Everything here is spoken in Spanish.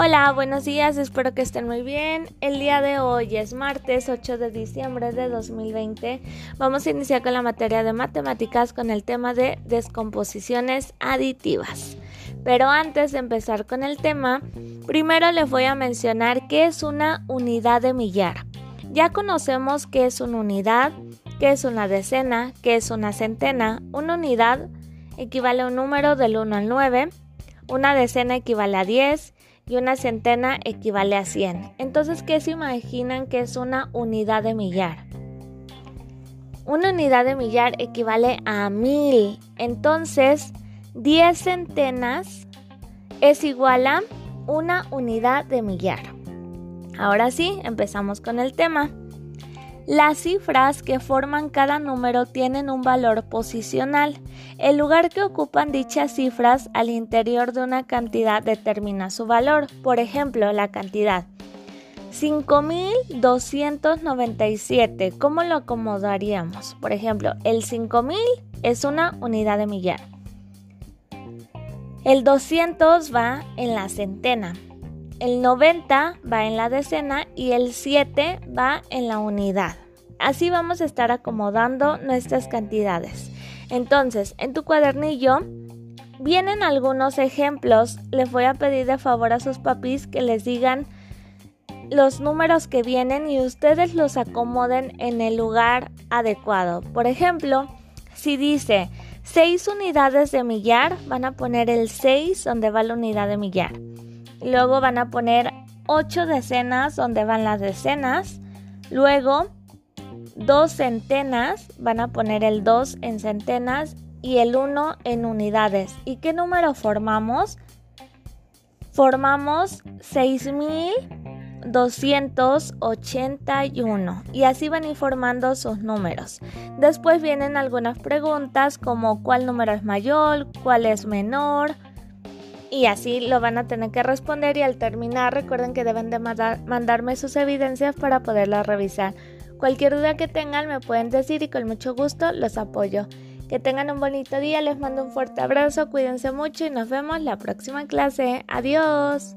Hola, buenos días, espero que estén muy bien. El día de hoy es martes 8 de diciembre de 2020. Vamos a iniciar con la materia de matemáticas con el tema de descomposiciones aditivas. Pero antes de empezar con el tema, primero les voy a mencionar qué es una unidad de millar. Ya conocemos qué es una unidad, qué es una decena, qué es una centena. Una unidad equivale a un número del 1 al 9, una decena equivale a 10 y una centena equivale a 100. Entonces, ¿qué se imaginan que es una unidad de millar? Una unidad de millar equivale a 1000. Entonces, 10 centenas es igual a una unidad de millar. Ahora sí, empezamos con el tema. Las cifras que forman cada número tienen un valor posicional. El lugar que ocupan dichas cifras al interior de una cantidad determina su valor. Por ejemplo, la cantidad 5297. ¿Cómo lo acomodaríamos? Por ejemplo, el 5000 es una unidad de millar. El 200 va en la centena el 90 va en la decena y el 7 va en la unidad. Así vamos a estar acomodando nuestras cantidades. Entonces, en tu cuadernillo vienen algunos ejemplos. Les voy a pedir de favor a sus papis que les digan los números que vienen y ustedes los acomoden en el lugar adecuado. Por ejemplo, si dice 6 unidades de millar, van a poner el 6 donde va la unidad de millar. Luego van a poner 8 decenas donde van las decenas. Luego dos centenas, van a poner el 2 en centenas y el 1 en unidades. ¿Y qué número formamos? Formamos 6281 y así van informando sus números. Después vienen algunas preguntas como cuál número es mayor, cuál es menor, y así lo van a tener que responder y al terminar recuerden que deben de mandarme sus evidencias para poderlas revisar. Cualquier duda que tengan me pueden decir y con mucho gusto los apoyo. Que tengan un bonito día, les mando un fuerte abrazo, cuídense mucho y nos vemos la próxima clase. Adiós.